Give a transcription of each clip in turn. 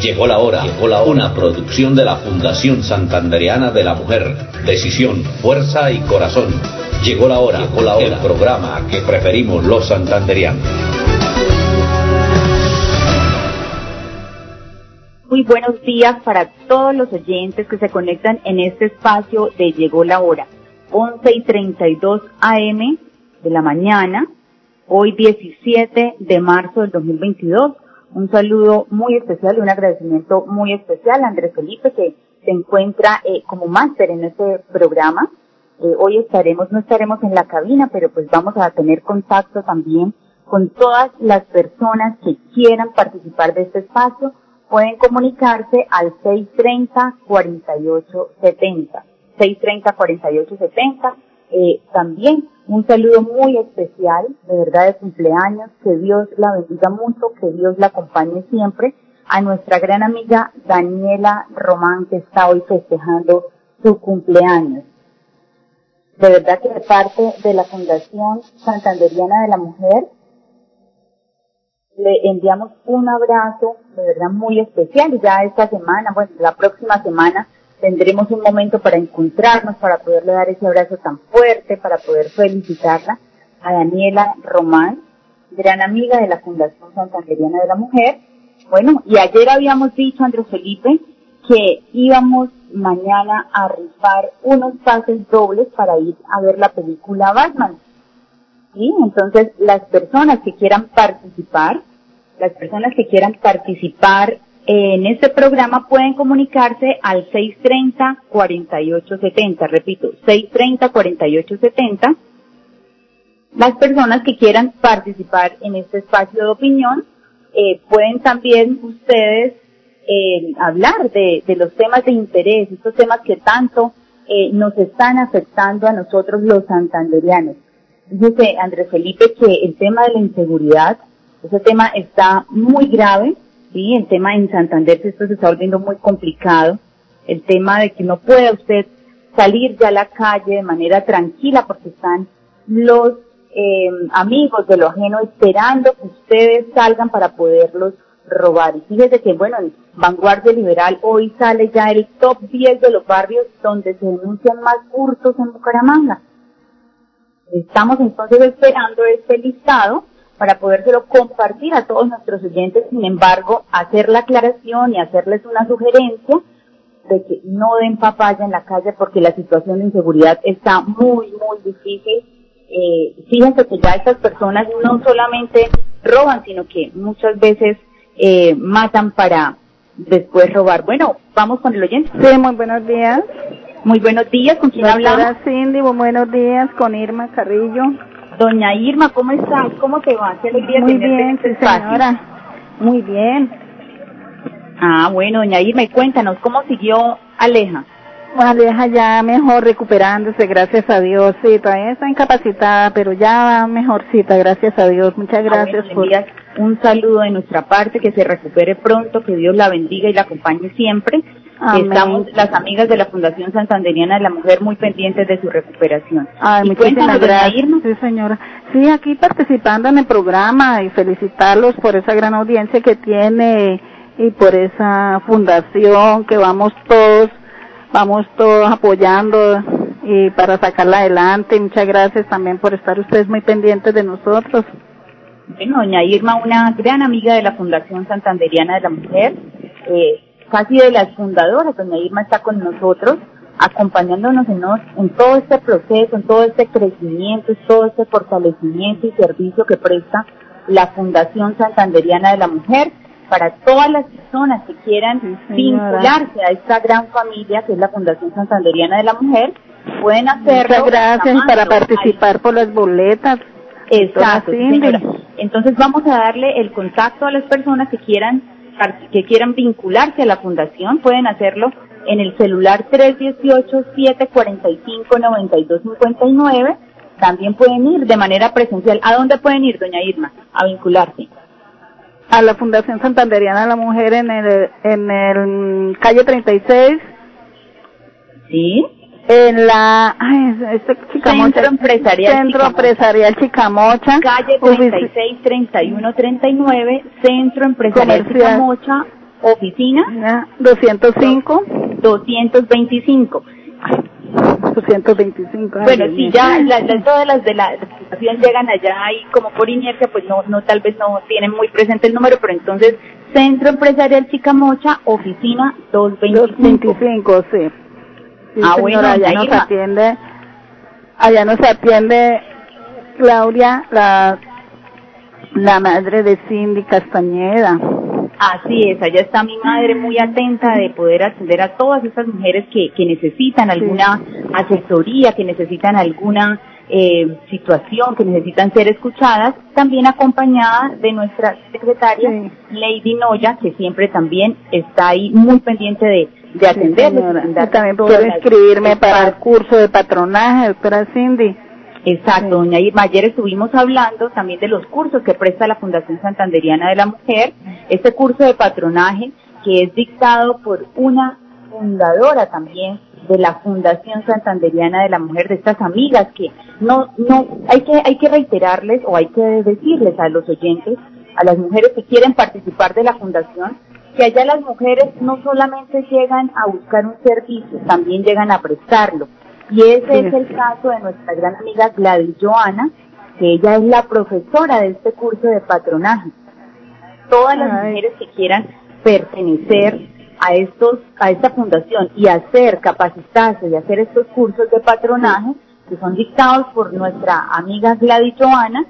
Llegó la hora, llegó la hora. Una producción de la Fundación Santandereana de la Mujer. Decisión, fuerza y corazón. Llegó la hora, llegó la hora. El programa que preferimos los santanderianos. Muy buenos días para todos los oyentes que se conectan en este espacio de Llegó la hora. 11 y 32 AM de la mañana, hoy 17 de marzo del 2022 un saludo muy especial y un agradecimiento muy especial a Andrés Felipe que se encuentra eh, como máster en este programa. Eh, hoy estaremos, no estaremos en la cabina, pero pues vamos a tener contacto también con todas las personas que quieran participar de este espacio. Pueden comunicarse al 630-4870. 630-4870. Eh, también un saludo muy especial, de verdad de cumpleaños, que Dios la bendiga mucho, que Dios la acompañe siempre, a nuestra gran amiga Daniela Román, que está hoy festejando su cumpleaños. De verdad que de parte de la Fundación Santanderiana de la Mujer, le enviamos un abrazo, de verdad muy especial, ya esta semana, bueno, la próxima semana, tendremos un momento para encontrarnos, para poderle dar ese abrazo tan fuerte, para poder felicitarla a Daniela Román, gran amiga de la Fundación Santanderiana de la Mujer. Bueno, y ayer habíamos dicho, Andrés Felipe, que íbamos mañana a rifar unos pases dobles para ir a ver la película Batman. ¿Sí? Entonces, las personas que quieran participar, las personas que quieran participar en este programa pueden comunicarse al 630-4870, repito, 630-4870. Las personas que quieran participar en este espacio de opinión eh, pueden también ustedes eh, hablar de, los temas de interés, estos temas que tanto eh, nos están afectando a nosotros los santanderianos. Dice Andrés Felipe que el tema de la inseguridad, ese tema está muy grave, ¿sí? El tema en Santander esto se está volviendo muy complicado. El tema de que no pueda usted salir ya a la calle de manera tranquila porque están los eh, amigos de lo ajeno esperando que ustedes salgan para poderlos robar. Y fíjese que, bueno, en Vanguardia Liberal hoy sale ya el top 10 de los barrios donde se denuncian más hurtos en Bucaramanga. Estamos entonces esperando este listado para podérselo compartir a todos nuestros oyentes, sin embargo, hacer la aclaración y hacerles una sugerencia de que no den papaya en la calle porque la situación de inseguridad está muy, muy difícil. Eh, fíjense que ya estas personas no solamente roban, sino que muchas veces eh, matan para después robar. Bueno, vamos con el oyente. Sí, muy buenos días. Muy buenos días, ¿con quién hablamos? Cindy, muy buenos días, con Irma Carrillo. Doña Irma, ¿cómo estás? ¿Cómo te va? Muy bien, este señora. Muy bien. Ah, bueno, doña Irma, y cuéntanos, ¿cómo siguió Aleja? Aleja ya mejor recuperándose, gracias a Dios. Sí, todavía está incapacitada, pero ya va mejorcita, gracias a Dios. Muchas ah, gracias por... Un saludo de nuestra parte, que se recupere pronto, que Dios la bendiga y la acompañe siempre. Estamos las amigas de la Fundación Santanderiana de la Mujer muy pendientes de su recuperación. Ay, muchísimas gracias. Sí, señora. Sí, aquí participando en el programa y felicitarlos por esa gran audiencia que tiene y por esa fundación que vamos todos, vamos todos apoyando y para sacarla adelante. Muchas gracias también por estar ustedes muy pendientes de nosotros. Bueno, doña Irma, una gran amiga de la Fundación Santanderiana de la Mujer. Eh, casi de las fundadoras, doña Irma está con nosotros, acompañándonos en, en todo este proceso, en todo este crecimiento, en todo este fortalecimiento y servicio que presta la Fundación Santanderiana de la Mujer para todas las personas que quieran vincularse a esta gran familia que es la Fundación Santanderiana de la Mujer, pueden hacerlo. Muchas gracias para participar por las boletas. Exacto, Entonces vamos a darle el contacto a las personas que quieran que quieran vincularse a la fundación pueden hacerlo en el celular 318-745-9259. También pueden ir de manera presencial. ¿A dónde pueden ir, doña Irma? A vincularse. A la Fundación Santanderiana de la Mujer en el, en el calle 36. Sí en la este Centro Empresarial Centro Empresarial Chicamocha. Calle 36 31 39 Centro Empresarial Chicamocha oficina 205 225 225 bueno si ya todas las de la situación llegan allá y como por inercia pues no no tal vez no tienen muy presente el número pero entonces Centro Empresarial Chicamocha oficina 225 225 sí ah, bueno, allá nos atiende, allá nos atiende Claudia, la, la madre de Cindy Castañeda. Así es, allá está mi madre muy atenta de poder atender a todas esas mujeres que, que necesitan alguna asesoría, que necesitan alguna eh, situación, que necesitan ser escuchadas, también acompañada de nuestra secretaria Lady Noya, que siempre también está ahí muy pendiente de, de atender. también puede escribirme para el curso de patronaje, doctora Cindy. Exacto, doña Irma. Ayer estuvimos hablando también de los cursos que presta la Fundación Santanderiana de la Mujer. Este curso de patronaje que es dictado por una fundadora también de la Fundación Santanderiana de la Mujer, de estas amigas que no, no, hay que, hay que reiterarles o hay que decirles a los oyentes, a las mujeres que quieren participar de la Fundación, que allá las mujeres no solamente llegan a buscar un servicio, también llegan a prestarlo. Y ese es el caso de nuestra gran amiga Gladys Joana, que ella es la profesora de este curso de patronaje. Todas las mujeres que quieran pertenecer a estos, a esta fundación y hacer, capacitarse y hacer estos cursos de patronaje, que son dictados por nuestra amiga Gladys Joana,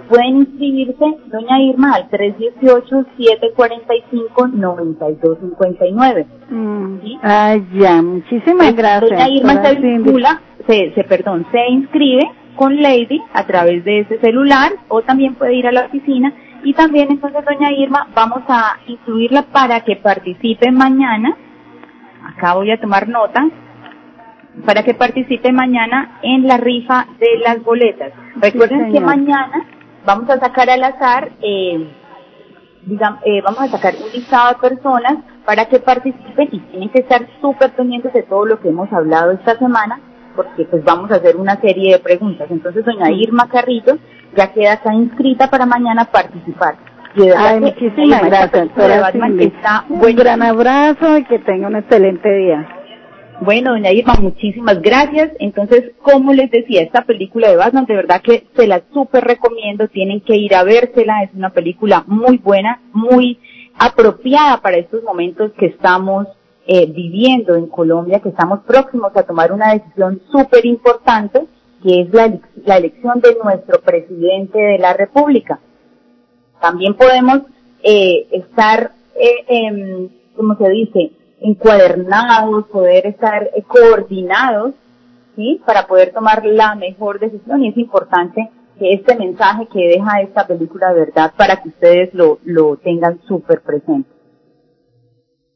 pueden inscribirse, doña Irma, al 318-745-9259. Mm. ¿Sí? Ay, ya, muchísimas gracias. Doña Irma se vincula, se, se, perdón, se inscribe con Lady a través de ese celular o también puede ir a la oficina y también entonces doña Irma vamos a incluirla para que participe mañana, acá voy a tomar nota, para que participe mañana en la rifa de las boletas. Recuerden que mañana vamos a sacar al azar, eh, digamos, eh, vamos a sacar un listado de personas para que participen y tienen que estar súper pendientes de todo lo que hemos hablado esta semana porque pues vamos a hacer una serie de preguntas. Entonces doña Irma Carrillo ya queda acá inscrita para mañana participar. Ay, muchísimas gracias. Un gran abrazo y que tenga un excelente día. Bueno, doña Irma, muchísimas gracias. Entonces, como les decía, esta película de Batman, de verdad que se la súper recomiendo, tienen que ir a vérsela, es una película muy buena, muy apropiada para estos momentos que estamos eh, viviendo en Colombia, que estamos próximos a tomar una decisión súper importante, que es la, la elección de nuestro presidente de la República. También podemos eh, estar, eh, como se dice, encuadernados, poder estar eh, coordinados, ¿sí? Para poder tomar la mejor decisión y es importante que este mensaje que deja esta película de verdad para que ustedes lo, lo tengan súper presente.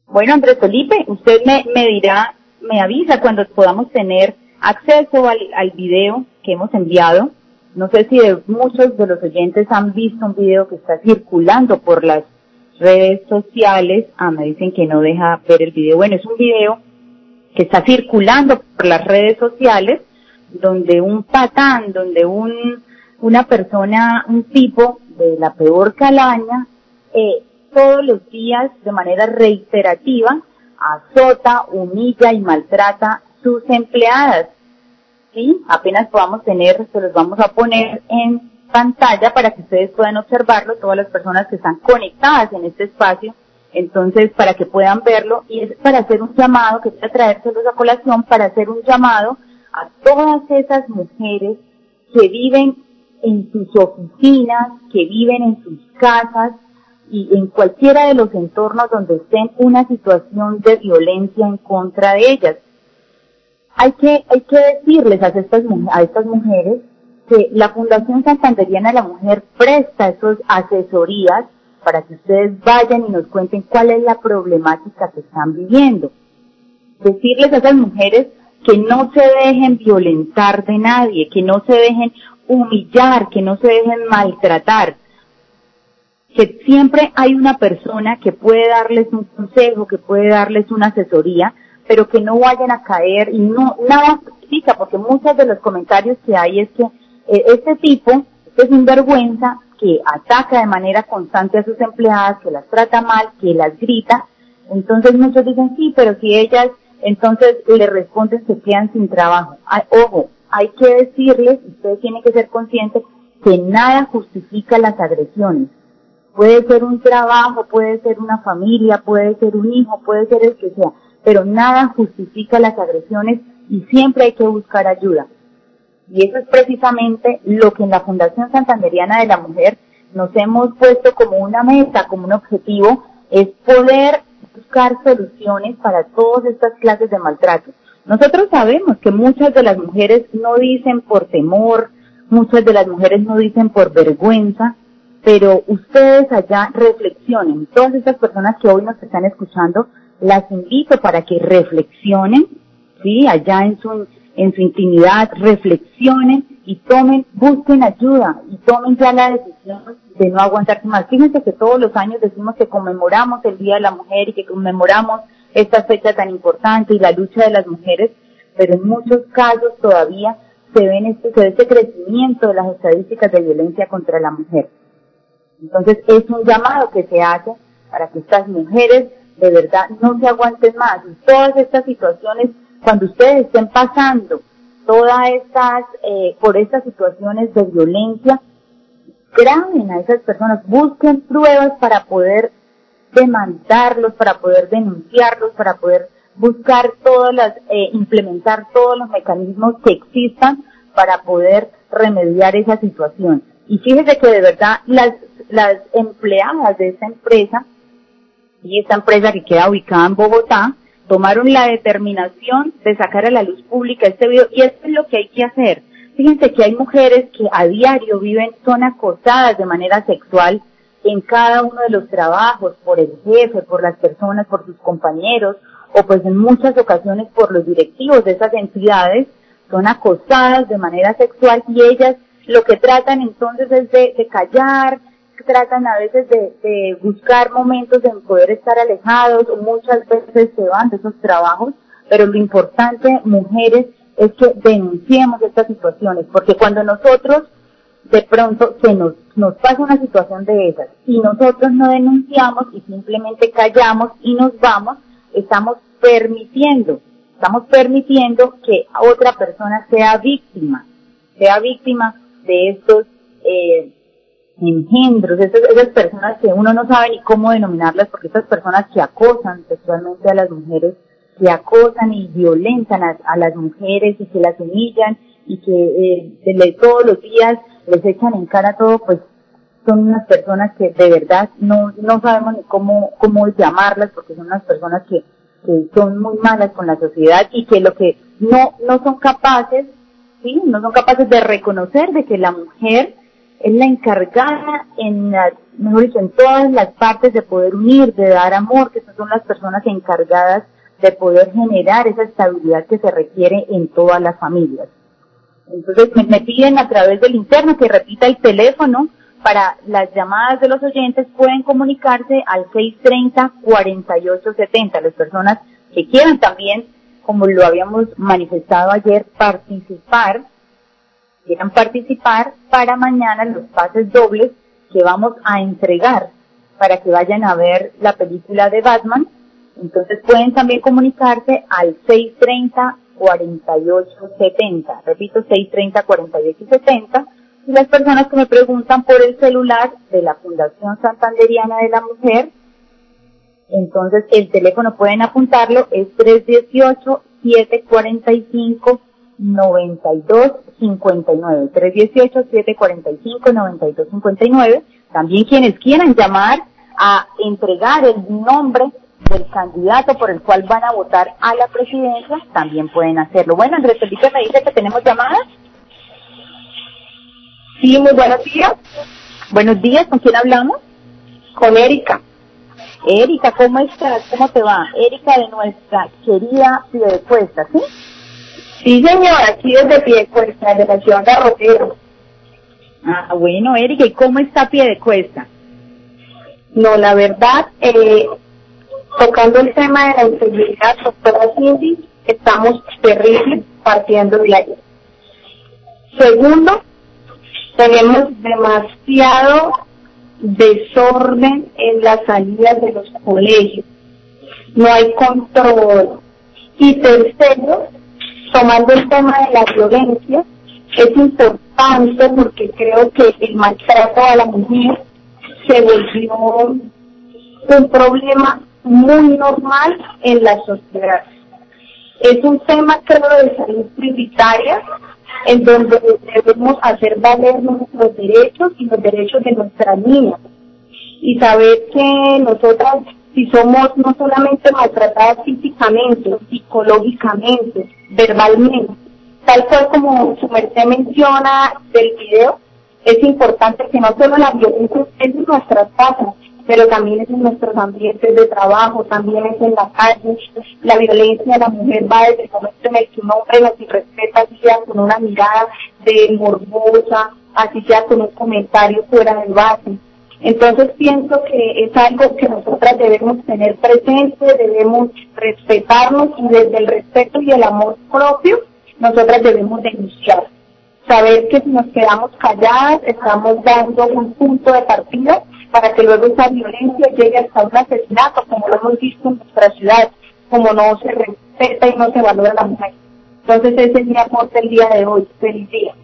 Bueno, Andrés Felipe, usted me, me dirá, me avisa cuando podamos tener acceso al, al video que hemos enviado. No sé si muchos de los oyentes han visto un video que está circulando por las redes sociales. Ah, me dicen que no deja ver el video. Bueno, es un video que está circulando por las redes sociales donde un patán, donde un, una persona, un tipo de la peor calaña, eh, todos los días de manera reiterativa azota, humilla y maltrata sus empleadas. ¿Sí? Apenas podamos tener, se los vamos a poner en pantalla para que ustedes puedan observarlo, todas las personas que están conectadas en este espacio, entonces para que puedan verlo y es para hacer un llamado, que a traérselos a colación, para hacer un llamado a todas esas mujeres que viven en sus oficinas, que viven en sus casas y en cualquiera de los entornos donde estén una situación de violencia en contra de ellas. Hay que, hay que decirles a estas, a estas mujeres que la Fundación Santanderiana de la Mujer presta esas asesorías para que ustedes vayan y nos cuenten cuál es la problemática que están viviendo. decirles a esas mujeres que no se dejen violentar de nadie, que no se dejen humillar, que no se dejen maltratar, que siempre hay una persona que puede darles un consejo, que puede darles una asesoría, pero que no vayan a caer y no nada justifica, porque muchos de los comentarios que hay es que este tipo es sinvergüenza que ataca de manera constante a sus empleadas, que las trata mal, que las grita. Entonces muchos dicen sí, pero si ellas entonces le responden se quedan sin trabajo. ojo, hay que decirles, ustedes tienen que ser conscientes que nada justifica las agresiones. Puede ser un trabajo, puede ser una familia, puede ser un hijo, puede ser el que sea, pero nada justifica las agresiones y siempre hay que buscar ayuda. Y eso es precisamente lo que en la Fundación Santanderiana de la Mujer nos hemos puesto como una meta, como un objetivo, es poder buscar soluciones para todas estas clases de maltrato. Nosotros sabemos que muchas de las mujeres no dicen por temor, muchas de las mujeres no dicen por vergüenza, pero ustedes allá reflexionen. Todas estas personas que hoy nos están escuchando, las invito para que reflexionen, sí, allá en su en su intimidad, reflexionen y tomen, busquen ayuda y tomen ya la decisión de no aguantarse más. Fíjense que todos los años decimos que conmemoramos el Día de la Mujer y que conmemoramos esta fecha tan importante y la lucha de las mujeres, pero en muchos casos todavía se ven este, se ve este crecimiento de las estadísticas de violencia contra la mujer. Entonces es un llamado que se hace para que estas mujeres de verdad no se aguanten más y todas estas situaciones cuando ustedes estén pasando todas estas, eh, por estas situaciones de violencia, graben a esas personas, busquen pruebas para poder demandarlos, para poder denunciarlos, para poder buscar todas las, eh, implementar todos los mecanismos que existan para poder remediar esa situación. Y fíjese que de verdad las, las empleadas de esta empresa, y esta empresa que queda ubicada en Bogotá, tomaron la determinación de sacar a la luz pública este video y esto es lo que hay que hacer. Fíjense que hay mujeres que a diario viven, son acosadas de manera sexual en cada uno de los trabajos, por el jefe, por las personas, por sus compañeros, o pues en muchas ocasiones por los directivos de esas entidades, son acosadas de manera sexual y ellas lo que tratan entonces es de, de callar, tratan a veces de, buscar momentos en poder estar alejados, muchas veces se van de esos trabajos, pero lo importante, mujeres, es que denunciemos estas situaciones, porque cuando nosotros de pronto se nos, nos pasa una situación de esas y nosotros no denunciamos y simplemente callamos y nos vamos, estamos permitiendo, estamos permitiendo que otra persona sea víctima, sea víctima de estos eh, engendros, esas, personas que uno no sabe ni cómo denominarlas, porque estas personas que acosan sexualmente a las mujeres, que acosan y violentan a, las mujeres y que las humillan y que eh, todos los días les echan en cara todo, pues son unas personas que de verdad no, no sabemos ni cómo, cómo llamarlas, porque son unas personas que, que son muy malas con la sociedad y que lo que no, no son capaces, sí, no son capaces de reconocer de que la mujer es la encargada en mejor dicho, en todas las partes de poder unir, de dar amor, que son las personas encargadas de poder generar esa estabilidad que se requiere en todas las familias. Entonces me, piden a través del interno que repita el teléfono para las llamadas de los oyentes pueden comunicarse al 630-4870. Las personas que quieran también, como lo habíamos manifestado ayer, participar quieran participar para mañana los pases dobles que vamos a entregar para que vayan a ver la película de Batman. Entonces pueden también comunicarse al 630-4870. Repito, 630-4870. Y las personas que me preguntan por el celular de la Fundación Santanderiana de la Mujer, entonces el teléfono pueden apuntarlo, es 318 745 9259 318 745 9259 también quienes quieran llamar a entregar el nombre del candidato por el cual van a votar a la presidencia también pueden hacerlo bueno Andrés Felipe me dice que tenemos llamadas sí muy buenos días buenos días con quién hablamos con Erika Erika, ¿cómo estás? ¿Cómo te va? Erika de nuestra querida Piedecuesta, ¿sí? Sí, señora, aquí desde Piedecuesta, de la ciudad Garrotero. Ah, bueno, Erika, ¿y cómo está Piedecuesta? No, la verdad, eh, tocando el tema de la integridad, doctora Cindy, estamos terribles partiendo de ahí. Segundo, tenemos demasiado desorden en las salidas de los colegios. No hay control. Y tercero, tomando el tema de la violencia, es importante porque creo que el maltrato a la mujer se volvió un problema muy normal en la sociedad. Es un tema, creo, de salud prioritaria, en donde debemos hacer valer nuestros derechos y los derechos de nuestras niñas. Y saber que nosotras, si somos no solamente maltratadas físicamente, psicológicamente, verbalmente, tal cual como su merced menciona del video, es importante que no solo la violencia es en nuestras casas, pero también es en nuestros ambientes de trabajo, también es en la calle. La violencia de la mujer va desde el momento en el que un hombre la irrespeta, así sea con una mirada de morbosa, así sea con un comentario fuera del base. Entonces pienso que es algo que nosotras debemos tener presente, debemos respetarnos y desde el respeto y el amor propio, nosotras debemos denunciar. Saber que si nos quedamos calladas, estamos dando un punto de partida para que luego esa violencia llegue hasta un asesinato, como lo hemos visto en nuestra ciudad, como no se respeta y no se valora la mujer. Entonces ese es mi aporte el día de hoy. Feliz día.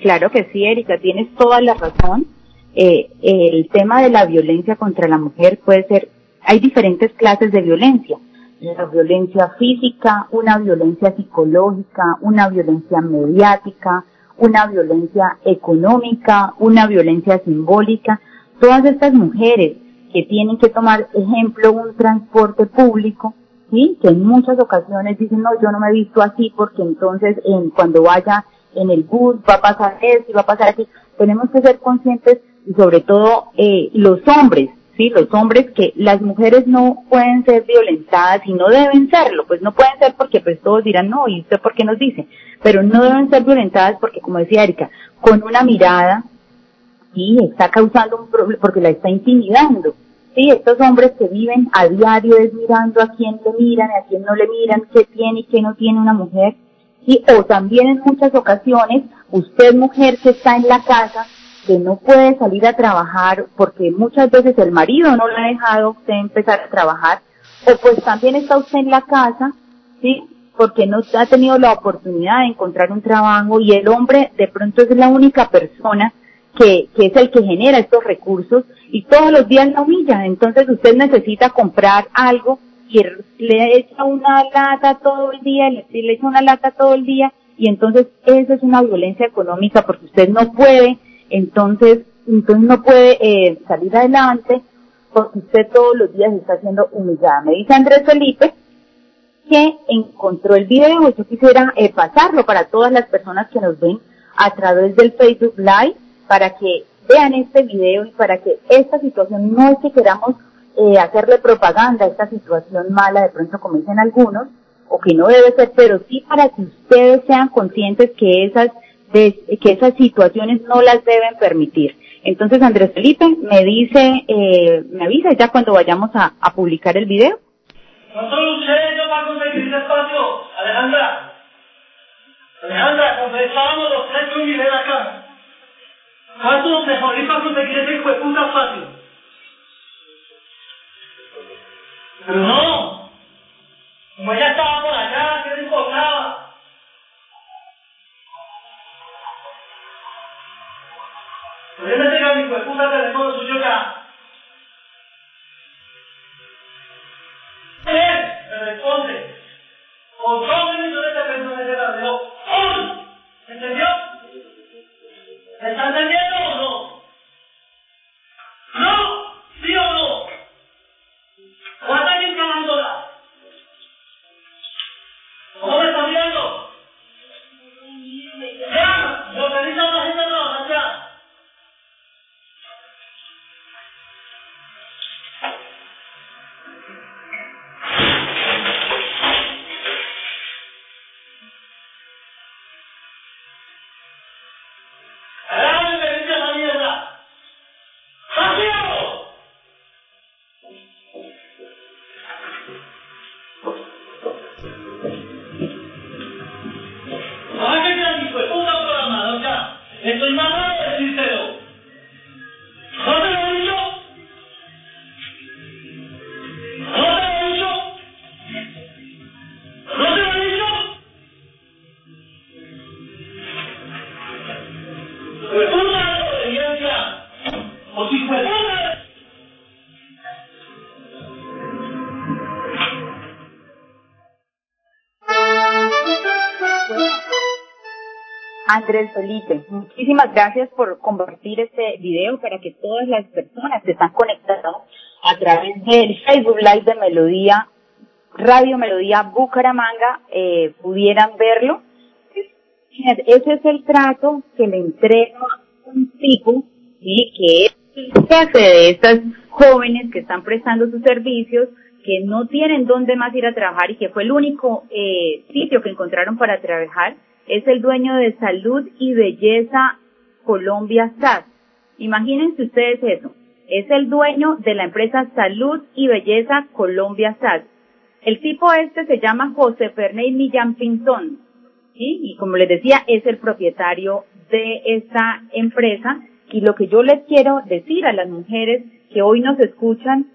Claro que sí, Erika, tienes toda la razón. Eh, el tema de la violencia contra la mujer puede ser, hay diferentes clases de violencia. La violencia física, una violencia psicológica, una violencia mediática, una violencia económica, una violencia simbólica todas estas mujeres que tienen que tomar ejemplo un transporte público, ¿sí? que en muchas ocasiones dicen, no, yo no me he visto así porque entonces en, cuando vaya en el bus va a pasar esto y va a pasar aquí. Tenemos que ser conscientes y sobre todo eh, los hombres, ¿sí? Los hombres que las mujeres no pueden ser violentadas y no deben serlo, pues no pueden ser porque pues todos dirán, no, ¿y usted por qué nos dice? Pero no deben ser violentadas porque, como decía Erika, con una mirada, sí, está causando un problema porque la está intimidando. Sí, estos hombres que viven a diario es mirando a quién le miran, a quién no le miran, qué tiene y qué no tiene una mujer. Sí, o también en muchas ocasiones, usted mujer que está en la casa, que no puede salir a trabajar porque muchas veces el marido no le ha dejado usted empezar a trabajar, o pues también está usted en la casa, sí, porque no ha tenido la oportunidad de encontrar un trabajo y el hombre de pronto es la única persona que, que es el que genera estos recursos y todos los días la humilla. Entonces usted necesita comprar algo y le echa una lata todo el día, le, le echa una lata todo el día y entonces eso es una violencia económica porque usted no puede, entonces, entonces no puede eh, salir adelante porque usted todos los días está siendo humillada. Me dice Andrés Felipe que encontró el video y yo quisiera eh, pasarlo para todas las personas que nos ven a través del Facebook Live para que vean este video y para que esta situación no es que queramos eh, hacerle propaganda a esta situación mala, de pronto como dicen algunos, o que no debe ser, pero sí para que ustedes sean conscientes que esas, que esas situaciones no las deben permitir. Entonces Andrés Felipe me dice, eh, me avisa ya cuando vayamos a, a publicar el video. ¿Cuánto luché yo para conseguir ese espacio, Alejandra? Alejandra, cuando estábamos los tres con Miguel acá, ¿Cuánto se jodí para conseguir ese hijo de puta espacio? Pero no. Como ella estaba por allá, ¿qué le importaba? Pero yo me tenga mi hijo de puta teléfono suyo acá. Él Andrés Felipe, muchísimas gracias por compartir este video para que todas las personas que están conectadas a través del Facebook Live de Melodía, Radio Melodía Bucaramanga, eh, pudieran verlo. Ese es el trato que le entrega un tipo, ¿sí? que es el jefe de estas jóvenes que están prestando sus servicios, que no tienen dónde más ir a trabajar y que fue el único eh, sitio que encontraron para trabajar es el dueño de Salud y Belleza Colombia SAS. Imagínense ustedes eso. Es el dueño de la empresa Salud y Belleza Colombia SAS. El tipo este se llama José Ferney Millán Pinzón. ¿sí? Y como les decía, es el propietario de esta empresa. Y lo que yo les quiero decir a las mujeres que hoy nos escuchan,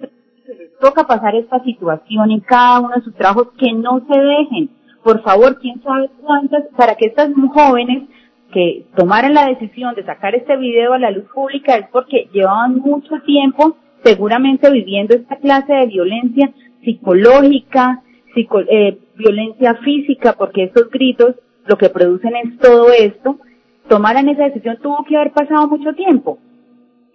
les toca pasar esta situación en cada uno de sus trabajos, que no se dejen por favor, quién sabe cuántas, para que estas jóvenes que tomaran la decisión de sacar este video a la luz pública es porque llevaban mucho tiempo seguramente viviendo esta clase de violencia psicológica, eh, violencia física, porque estos gritos lo que producen es todo esto, tomaran esa decisión tuvo que haber pasado mucho tiempo.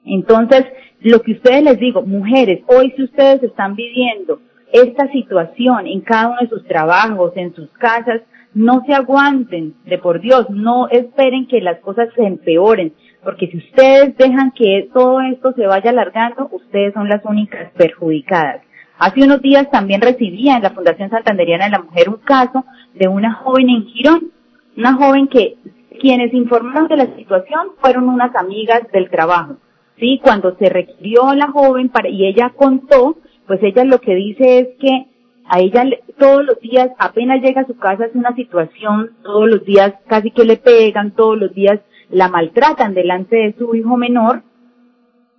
Entonces, lo que ustedes les digo, mujeres, hoy si ustedes están viviendo esta situación en cada uno de sus trabajos, en sus casas, no se aguanten, de por Dios, no esperen que las cosas se empeoren, porque si ustedes dejan que todo esto se vaya alargando, ustedes son las únicas perjudicadas. Hace unos días también recibía en la Fundación Santanderiana de la Mujer un caso de una joven en Girón, una joven que quienes informaron de la situación fueron unas amigas del trabajo. Sí, cuando se requirió la joven para, y ella contó pues ella lo que dice es que a ella todos los días, apenas llega a su casa, es una situación, todos los días casi que le pegan, todos los días la maltratan delante de su hijo menor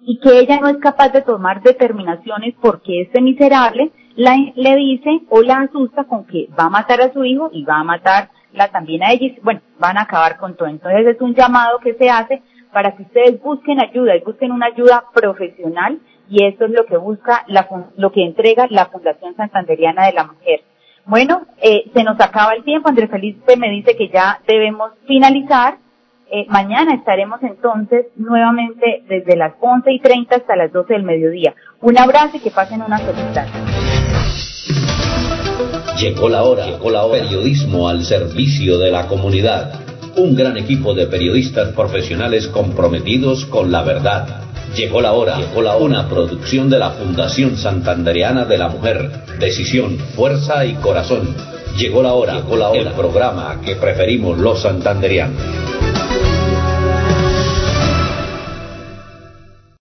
y que ella no es capaz de tomar determinaciones porque este miserable la, le dice o la asusta con que va a matar a su hijo y va a matarla también a ella y bueno, van a acabar con todo. Entonces es un llamado que se hace para que ustedes busquen ayuda y busquen una ayuda profesional y eso es lo que busca, la, lo que entrega la Fundación Santanderiana de la Mujer. Bueno, eh, se nos acaba el tiempo. Andrés Felipe me dice que ya debemos finalizar. Eh, mañana estaremos entonces nuevamente desde las 11 y 30 hasta las 12 del mediodía. Un abrazo y que pasen una feliz llegó la hora. Periodismo al servicio de la comunidad. Un gran equipo de periodistas profesionales comprometidos con la verdad Llegó la hora, llegó la hora. Una producción de la Fundación Santandereana de la Mujer. Decisión, fuerza y corazón. Llegó la hora, llegó la hora. El programa que preferimos los santanderianos.